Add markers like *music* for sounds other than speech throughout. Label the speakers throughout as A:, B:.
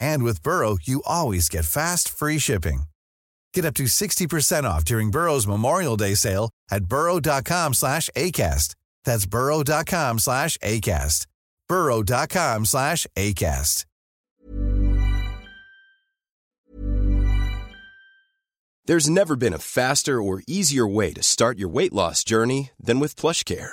A: And with Burrow, you always get fast, free shipping. Get up to 60% off during Burrow's Memorial Day sale at burrow.com slash ACAST. That's burrow.com slash ACAST. burrow.com slash ACAST.
B: There's never been a faster or easier way to start your weight loss journey than with PlushCare.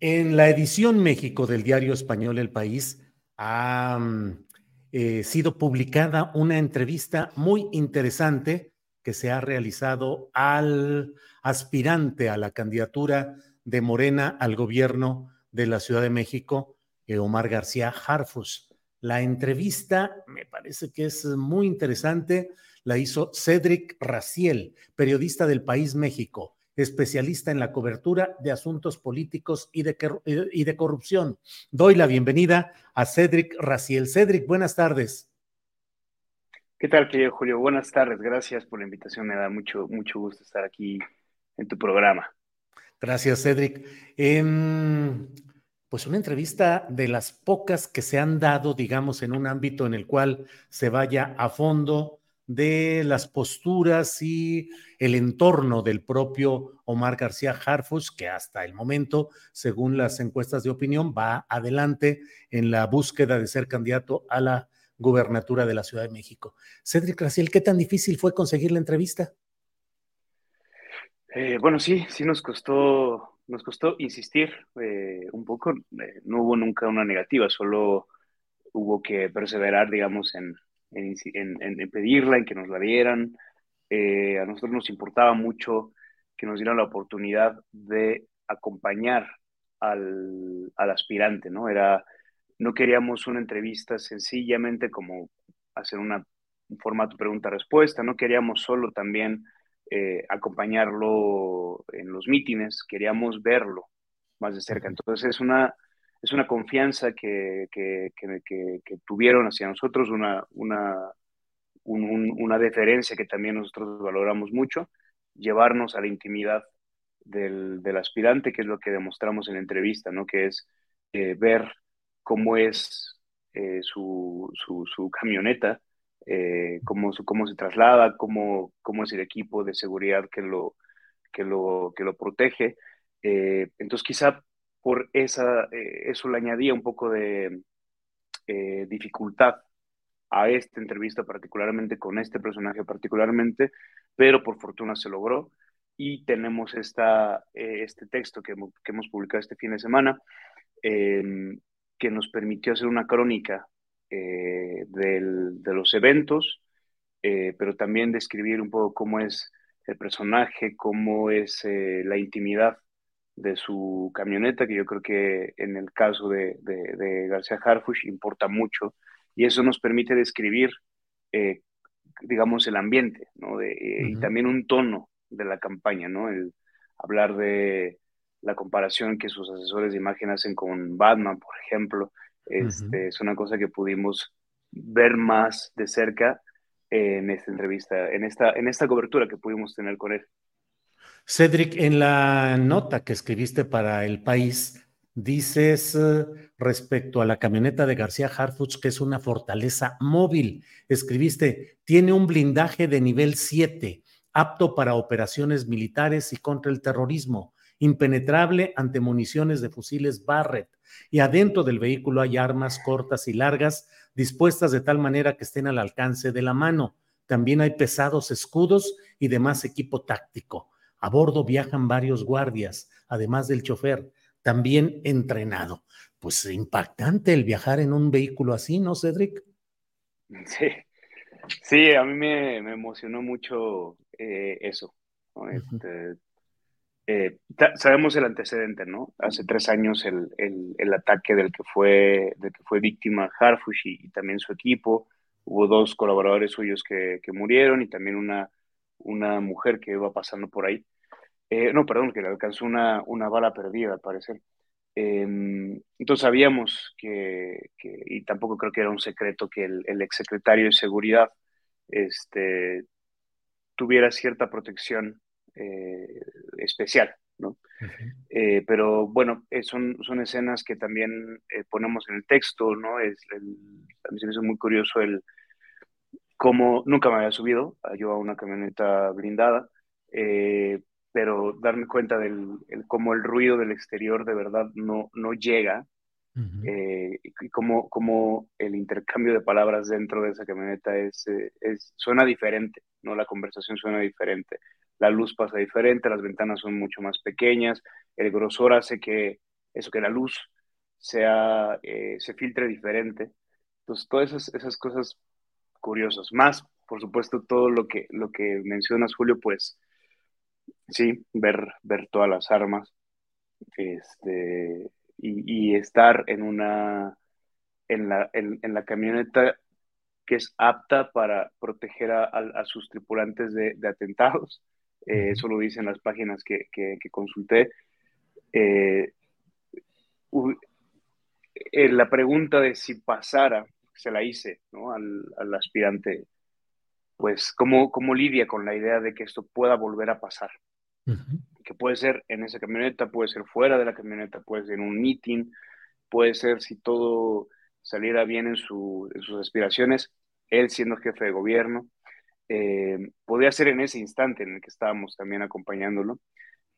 C: En la edición México del diario español El País ha eh, sido publicada una entrevista muy interesante que se ha realizado al aspirante a la candidatura de Morena al gobierno de la Ciudad de México, eh, Omar García Harfus. La entrevista me parece que es muy interesante, la hizo Cedric Raciel, periodista del País México especialista en la cobertura de asuntos políticos y de, y de corrupción. Doy la bienvenida a Cedric Raciel. Cedric, buenas tardes.
D: ¿Qué tal, querido Julio? Buenas tardes. Gracias por la invitación. Me da mucho, mucho gusto estar aquí en tu programa.
C: Gracias, Cedric. Em, pues una entrevista de las pocas que se han dado, digamos, en un ámbito en el cual se vaya a fondo de las posturas y el entorno del propio Omar García Harfus, que hasta el momento, según las encuestas de opinión, va adelante en la búsqueda de ser candidato a la gubernatura de la Ciudad de México. Cedric Raciel, ¿qué tan difícil fue conseguir la entrevista?
D: Eh, bueno, sí, sí nos costó, nos costó insistir eh, un poco. Eh, no hubo nunca una negativa, solo hubo que perseverar, digamos, en, en, pedirla, en que nos la dieran. Eh, a nosotros nos importaba mucho que nos dieran la oportunidad de acompañar al, aspirante, ¿no? Era, no queríamos una entrevista sencillamente como hacer una, un formato pregunta-respuesta, no queríamos solo también eh, acompañarlo en los mítines, queríamos verlo más de cerca. Entonces es una, es una confianza que, que, tuvieron hacia nosotros, una, una, una deferencia que también nosotros valoramos mucho, llevarnos a la intimidad del, aspirante, que es lo que demostramos en la entrevista, ¿no? que es eh, ver cómo es eh, su, su, camioneta, eh, cómo, cómo se traslada, cómo, cómo es el equipo de seguridad que lo, que lo, que lo protege. entonces quizá por esa, eh, eso le añadía un poco de eh, dificultad a esta entrevista, particularmente con este personaje particularmente, pero por fortuna se logró. Y tenemos esta, eh, este texto que, hemos publicado este fin de semana em, que nos permitió hacer una crónica de los eventos, pero también describir un poco cómo es el personaje, cómo es la intimidad de su camioneta, que yo creo que en el caso de, García Harfush importa mucho, y eso nos permite describir, eh, digamos, el ambiente, ¿no? De, eh, Y también un tono de la campaña, ¿no? El hablar de la comparación que sus asesores de imagen hacen con Batman, por ejemplo, este, es una cosa que pudimos ver más de cerca en esta entrevista, en esta, en esta cobertura que pudimos tener con él.
C: Cedric, en la nota que escribiste para El País, dices eh, respecto a la camioneta de García Harfuch que es una fortaleza móvil. Escribiste, tiene un blindaje de nivel 7, apto para operaciones militares y contra el terrorismo, impenetrable ante municiones de fusiles Barrett. Y adentro del vehículo hay armas cortas y largas dispuestas de tal manera que estén al alcance de la mano. También hay pesados escudos y demás equipo táctico. A bordo viajan varios guardias, además del chofer, también entrenado. Pues impactante el viajar en un vehículo así, ¿no, Cedric?
D: Sí, sí, a mí me, emocionó mucho eh, eso. Este, eh, sabemos el antecedente, ¿no? Hace tres años el, ataque del que fue, del que fue víctima Harfush y, también su equipo. Hubo dos colaboradores suyos que, que, murieron y también una, una mujer que iba pasando por ahí. Eh, no, perdón, que le alcanzó una, una bala perdida, al parecer. Em, entonces sabíamos que, y tampoco creo que era un secreto, que el, el exsecretario de Seguridad este, tuviera cierta protección eh, especial, ¿no? Eh, pero bueno, son, son escenas que también ponemos en el texto, ¿no? Es a mí se me hizo muy curioso el cómo nunca me había subido yo a una camioneta blindada, pero darme cuenta del cómo el ruido del exterior de verdad no, no llega eh, y cómo, cómo, el intercambio de palabras dentro de esa camioneta es, eh, es, suena diferente, ¿no? La conversación suena diferente, la luz pasa diferente, las ventanas son mucho más pequeñas, el grosor hace que eso, que la luz sea, eh, se filtre diferente. Entonces, todas esas, esas cosas curiosas, más, por supuesto, todo lo que, lo que mencionas, Julio, pues sí, ver, ver todas las armas este, y, estar en una, en la, en, la camioneta que es apta para proteger a, sus tripulantes de, atentados. Eh, eso lo dicen las páginas que, consulté. Eh, eh, la pregunta de si pasara, se la hice al, al aspirante, pues ¿cómo, cómo lidia con la idea de que esto pueda volver a pasar que puede ser en esa camioneta, puede ser fuera de la camioneta, puede ser en un meeting, puede ser si todo saliera bien en, sus aspiraciones, él siendo jefe de gobierno, eh, podría ser en ese instante en el que estábamos también acompañándolo.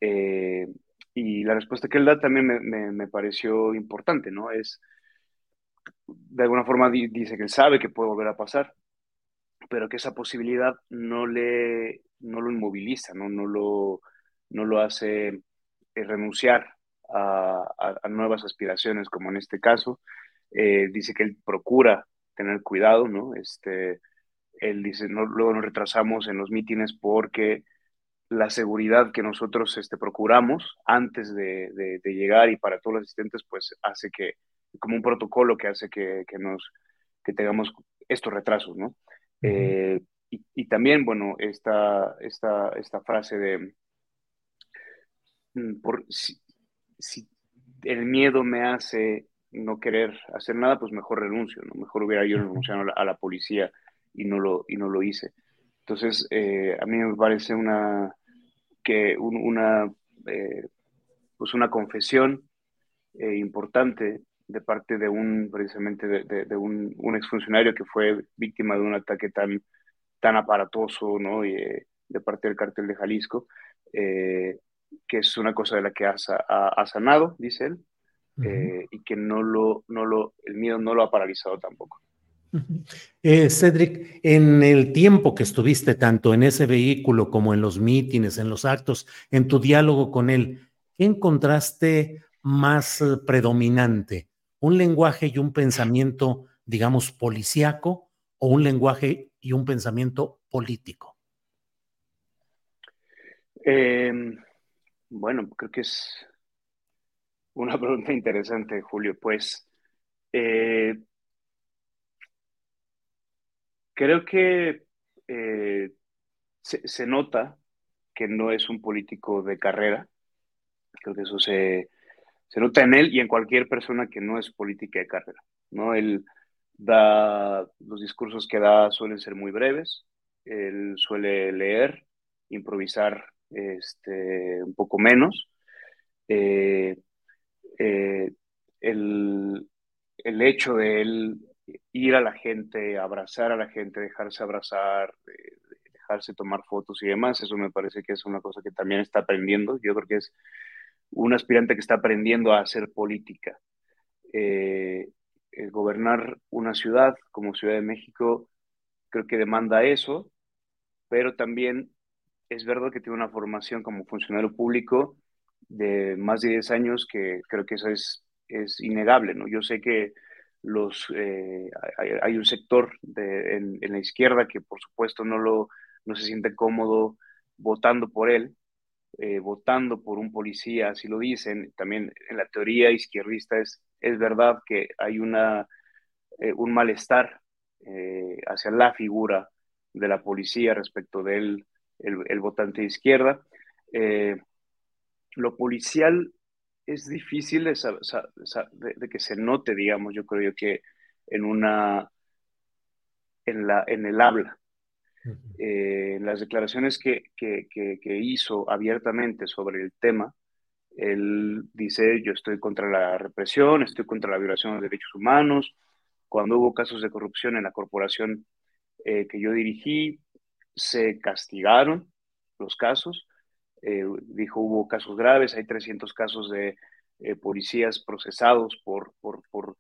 D: Eh, y la respuesta que él da también me, pareció importante, ¿no? Es, de alguna forma dice que él sabe que puede volver a pasar, pero que esa posibilidad no, le, no lo inmoviliza, ¿no? No lo no lo hace eh, renunciar a, nuevas aspiraciones, como en este caso. Eh, dice que él procura tener cuidado, ¿no? Este, él dice, no, luego nos retrasamos en los mítines porque la seguridad que nosotros este, procuramos antes de, llegar y para todos los asistentes, pues hace que, como un protocolo que hace que, nos, que tengamos estos retrasos, ¿no? Eh, y, también, bueno, esta, esta, esta frase de, Mm, por, si, el miedo me hace no querer hacer nada, pues mejor renuncio, ¿no? Mejor hubiera yo renunciado a la, policía y no lo, y no lo hice. Entonces, eh, a mí me parece una, que una, eh, pues una confesión eh, importante de parte de un, precisamente de, un, un, exfuncionario que fue víctima de un ataque tan, tan aparatoso, ¿no? Y, de parte del cártel de Jalisco, que es una cosa de la que ha, sanado, dice él, eh, y que no lo, no lo, el miedo no lo ha paralizado tampoco.
C: Eh, Cedric, en el tiempo que estuviste tanto en ese vehículo como en los mítines, en los actos, en tu diálogo con él, ¿qué encontraste más eh, predominante? ¿Un lenguaje y un pensamiento, digamos, policíaco o un lenguaje y un pensamiento político?
D: Em, bueno, creo que es una *laughs* pregunta interesante, Julio. Pues eh, creo que eh, se, nota que no es un político de carrera. Creo que eso se, se nota en él y en cualquier persona que no es política de carrera. ¿no? Él da, los discursos que da suelen ser muy breves, él suele leer, improvisar este, un poco menos. Eh, eh, el, el, hecho de él ir a la gente, abrazar a la gente, dejarse abrazar, dejarse tomar fotos y demás, eso me parece que es una cosa que también está aprendiendo. Yo creo que es un aspirante que está aprendiendo a hacer política. Eh, gobernar una ciudad como Ciudad de México creo que demanda eso, pero también es verdad que tiene una formación como funcionario público de más de 10 años que creo que eso es, es innegable, ¿no? Yo sé que los, eh, hay, un sector de, en, la izquierda que por supuesto no, lo, no se siente cómodo votando por él, eh, votando por un policía, así lo dicen. También en la teoría izquierdista es, es verdad que hay una, eh, un malestar hacia la figura de la policía respecto del el, votante de izquierda. lo policial es difícil de, que se note, digamos, yo creo que en una, en, la, en el habla. Eh, las declaraciones que, que, que, hizo abiertamente sobre el tema, él dice, yo estoy contra la represión, estoy contra la violación de derechos humanos. Cuando hubo casos de corrupción en la corporación eh, que yo dirigí, se castigaron los casos, eh, dijo hubo casos graves, hay 300 casos de eh, policías procesados por, por, por,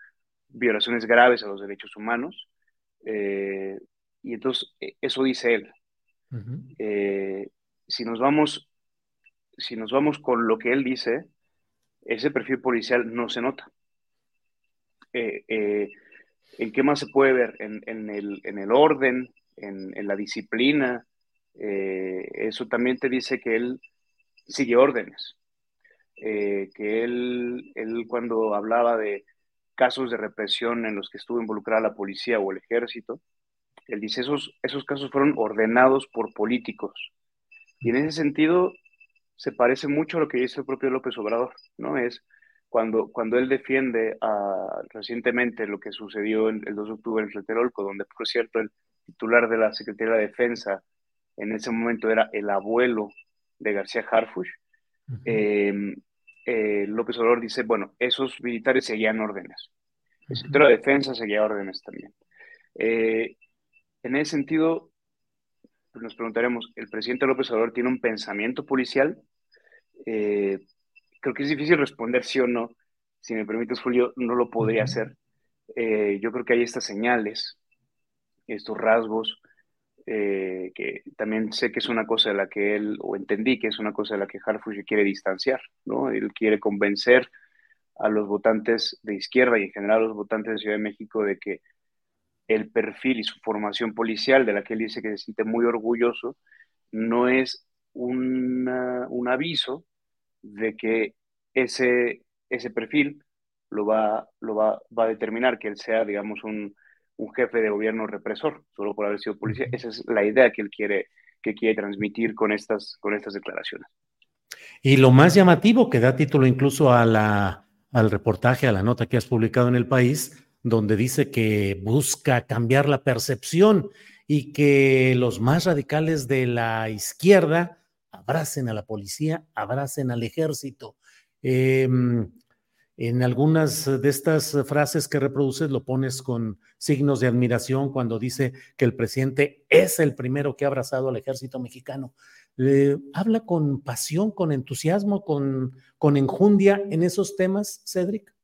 D: violaciones graves a los derechos humanos. Eh, y entonces, eso dice él. si nos vamos, si nos vamos con lo que él dice, ese perfil policial no se nota. ¿En qué más se puede ver? En, en, el, en el, orden, en, en la disciplina, eh, eso también te dice que él sigue órdenes, eh, que él, él cuando hablaba de casos de represión en los que estuvo involucrada la policía o el ejército, él dice, esos, esos casos fueron ordenados por políticos. Y en ese sentido se parece mucho a lo que dice el propio López Obrador, ¿no? Es cuando, cuando él defiende a, recientemente lo que sucedió el 2 de octubre en Tlatelolco, donde, por cierto, el titular de la Secretaría de Defensa en ese momento era el abuelo de García Harfush, em, eh, López Obrador dice, bueno, esos militares seguían órdenes. El sector de defensa seguía órdenes también. Eh, en ese sentido, pues nos preguntaremos, ¿el presidente López Obrador tiene un pensamiento policial? Eh, creo que es difícil responder sí o no. Si me permites, Julio, no lo podría hacer. yo creo que hay estas señales, estos rasgos eh, que también sé que es una cosa de la que él, o entendí que es una cosa de la que Harfush quiere distanciar, ¿no? Él quiere convencer a los votantes de izquierda y en general a los votantes de Ciudad de México de que el perfil y su formación policial, de la que él dice que se siente muy orgulloso, no es un aviso de que ese, ese perfil lo va, lo va, va a determinar que él sea, digamos, un, un jefe de gobierno represor, solo por haber sido policía. Esa es la idea que él quiere, que quiere transmitir con estas, con estas declaraciones.
C: Y lo más llamativo que da título incluso a la, al reportaje, a la nota que has publicado en el país, donde dice que busca cambiar la percepción y que los más radicales de la izquierda abracen a la policía, abracen al ejército. Eh, en algunas de estas frases que reproduces lo pones con signos de admiración cuando dice que el presidente es el primero que ha abrazado al ejército mexicano. ¿Habla con pasión, con entusiasmo, con, con enjundia en esos temas, Cedric?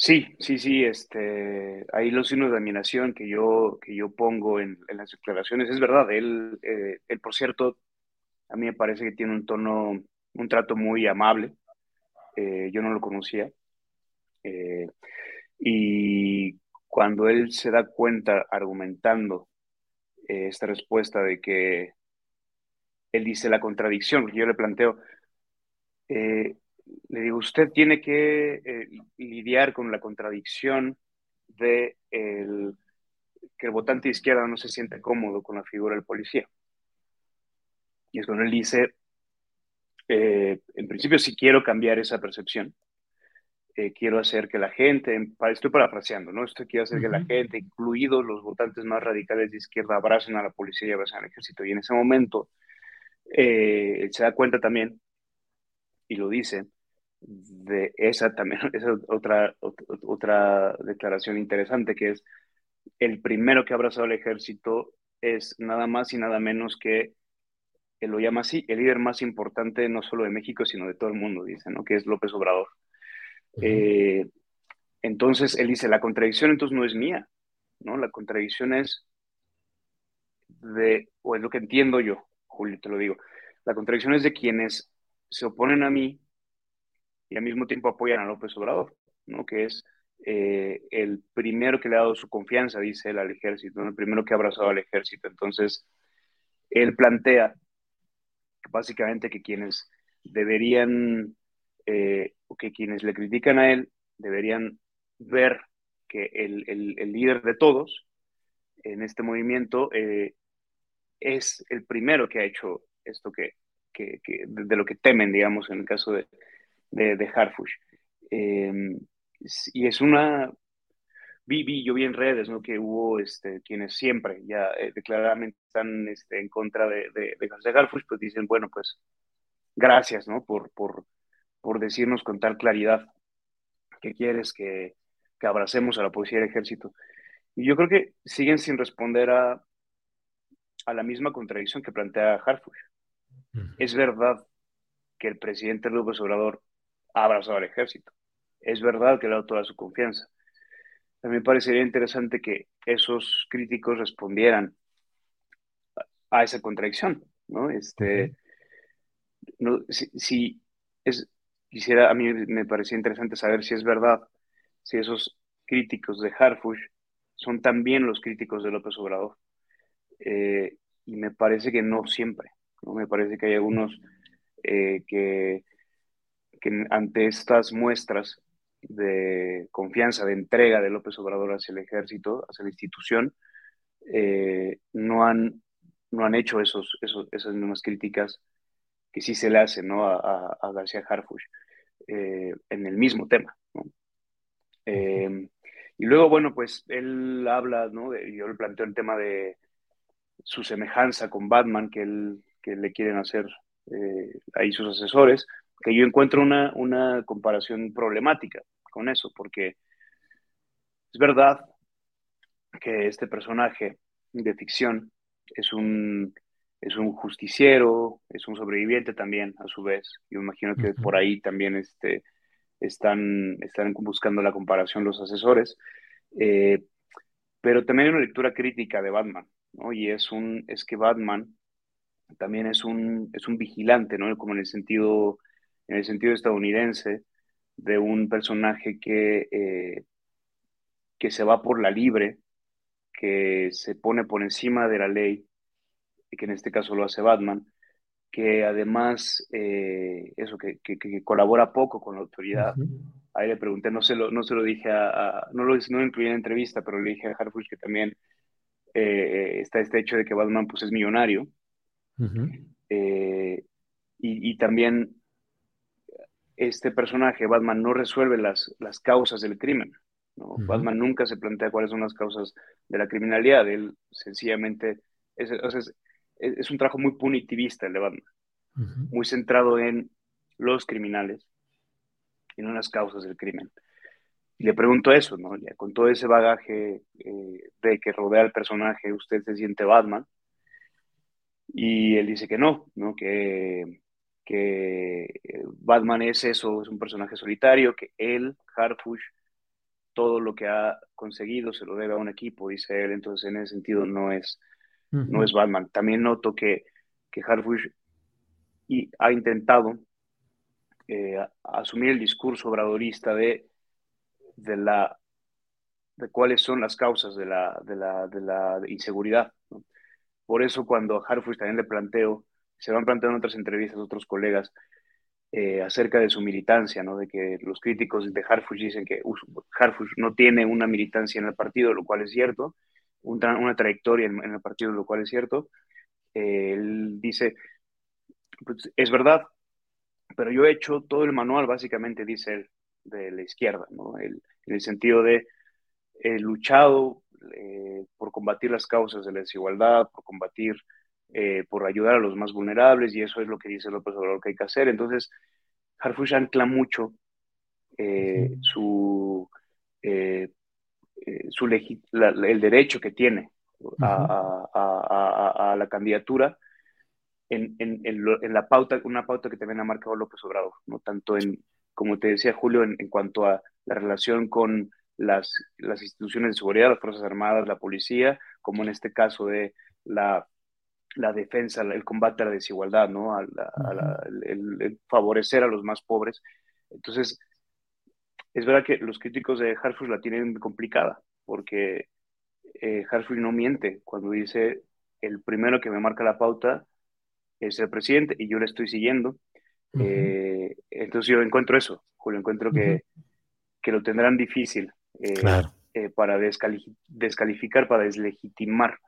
D: Sí, sí, sí, este, ahí los signos de admiración que yo, que yo pongo en, las declaraciones, es verdad, él, eh, él, por cierto, a mí me parece que tiene un tono, un trato muy amable, eh, yo no lo conocía. Eh, y cuando él se da cuenta argumentando eh, esta respuesta de que él dice la contradicción, porque yo le planteo, eh, le digo, usted tiene que eh, lidiar con la contradicción de el, que el votante de izquierda no se siente cómodo con la figura del policía. Y es cuando él dice, eh, en principio sí quiero cambiar esa percepción, quiero hacer que la gente, estoy parafraseando, ¿no? Esto quiero hacer que la gente, incluidos los votantes más radicales de izquierda, abracen a la policía y abracen al ejército. Y en ese momento se da cuenta también, y lo dice, de esa también, *laughs* esa otra, otra declaración interesante que es el primero que ha abrazado al ejército es nada más y nada menos que, él lo llama así, el líder más importante no solo de México, sino de todo el mundo, dice, ¿no? Que es López Obrador. Eh, entonces, él dice, la contradicción entonces no es mía, ¿no? La contradicción es de, o es lo que entiendo yo, Julio, te lo digo, la contradicción es de quienes se oponen a mí y al mismo tiempo apoyan a López Obrador, ¿no? Que es eh, el primero que le ha dado su confianza, dice él, al ejército, el primero que ha abrazado al ejército. Entonces, él plantea básicamente que quienes deberían, eh, que quienes le critican a él, deberían ver que el, líder de todos en este movimiento eh, es el primero que ha hecho esto que, de lo que temen, digamos, en el caso de, de, Harfush. Em, y es una, vi, yo vi en redes, ¿no? Que hubo este, quienes siempre ya eh, declaradamente están este, en contra de, de, de Harfush, pues dicen, bueno, pues gracias, ¿no? Por, por, por decirnos con tal claridad que quieres que, que abracemos a la policía del ejército. Y yo creo que siguen sin responder a, a la misma contradicción que plantea Harfush. Es verdad que el presidente López Obrador ha abrazado al ejército. Es verdad que le ha dado toda su confianza. También parecería interesante que esos críticos respondieran a, esa contradicción, ¿no? Este, no, si, es, quisiera, a mí me parecía interesante saber si es verdad, si esos críticos de Harfush son también los críticos de López Obrador. Eh, y me parece que no siempre, ¿no? Me parece que hay algunos eh, que que ante estas muestras de confianza, de entrega de López Obrador hacia el ejército, hacia la institución, eh, no, han, no han hecho esos, esos, esas mismas críticas que sí se le hacen ¿no? a, a, García Harfuch eh, en el mismo tema. Eh, y luego, bueno, pues él habla, ¿no? yo le planteo el tema de su semejanza con Batman, que, él, que le quieren hacer ahí sus asesores, que yo encuentro una, una comparación problemática con eso, porque es verdad que este personaje de ficción es un, es un justiciero, es un sobreviviente también, a su vez. Yo imagino que por ahí también este, están, están buscando la comparación los asesores. Eh, pero también hay una lectura crítica de Batman, ¿no? Y es, un, es que Batman también es un, es un vigilante, ¿no? Como en el sentido en el sentido estadounidense, de un personaje que, eh, que se va por la libre, que se pone por encima de la ley, que en este caso lo hace Batman, que además, eh, eso, que, colabora poco con la autoridad. Ahí le pregunté, no se lo, no se lo dije a, no lo no incluí en la entrevista, pero le dije a Harfuch que también eh, está este hecho de que Batman pues es millonario. y, y, también este personaje, Batman, no resuelve las, las causas del crimen. ¿no? Batman nunca se plantea cuáles son las causas de la criminalidad. Él sencillamente es, es, un trabajo muy punitivista el de Batman, muy centrado en los criminales y no en las causas del crimen. Y le pregunto eso, ¿no? con todo ese bagaje eh, de que rodea al personaje, ¿usted se siente Batman? Y él dice que no, ¿no? Que que eh, Batman es eso, es un personaje solitario, que él, Harfush, todo lo que ha conseguido se lo debe a un equipo, dice él, entonces en ese sentido no es, no es Batman. También noto que, que Harfush y ha intentado eh, asumir el discurso obradorista de, de, la, de cuáles son las causas de la, de la, de la inseguridad. Por eso cuando a Harfush también le planteo se van planteando otras entrevistas otros colegas eh, acerca de su militancia, ¿no? De que los críticos de Harfush dicen que Harfush no tiene una militancia en el partido, lo cual es cierto, una, trayectoria en, el partido, lo cual es cierto. Eh, él dice, pues, es verdad, pero yo he hecho todo el manual, básicamente, dice él, de la izquierda, ¿no? en el sentido de he luchado eh, por combatir las causas de la desigualdad, por combatir, eh, por ayudar a los más vulnerables, y eso es lo que dice López Obrador que hay que hacer. Entonces, Harfush ancla mucho eh, su, su el derecho que tiene a, la candidatura en, en, en, la pauta, una pauta que también ha marcado López Obrador, no tanto en, como te decía Julio, en, cuanto a la relación con las, las instituciones de seguridad, las Fuerzas Armadas, la policía, como en este caso de la, la defensa, el combate a la desigualdad, ¿no? A el, favorecer a los más pobres. Entonces, es verdad que los críticos de Harfush la tienen complicada, porque eh, Harfush no miente cuando dice el primero que me marca la pauta es el presidente y yo le estoy siguiendo. Eh, entonces yo encuentro eso, Julio, encuentro que, que lo tendrán difícil eh, eh, para descalificar, para deslegitimar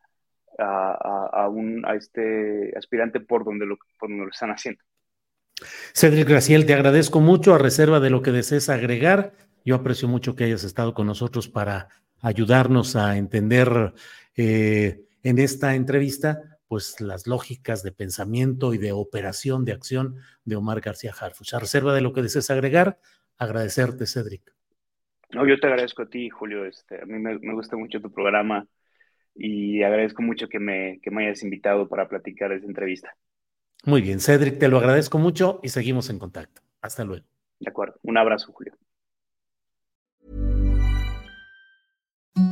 D: a, un, a este aspirante por donde, lo, por donde lo están haciendo.
C: Cedric Graciel, te agradezco mucho a reserva de lo que desees agregar. Yo aprecio mucho que hayas estado con nosotros para ayudarnos a entender en esta entrevista pues las lógicas de pensamiento y de operación, de acción de Omar García Harfuch. A reserva de lo que desees agregar, agradecerte, Cedric.
D: No, yo te agradezco a ti, Julio. Este, a mí me, gusta mucho tu programa y agradezco mucho que me, que me hayas invitado para platicar esta entrevista.
C: Muy bien, Cedric, te lo agradezco mucho y seguimos en contacto. Hasta luego.
D: De acuerdo. Un abrazo, Julio.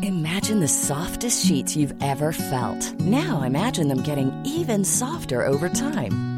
E: Imagine the softest sheets you've ever felt. Now imagine them getting even softer over time.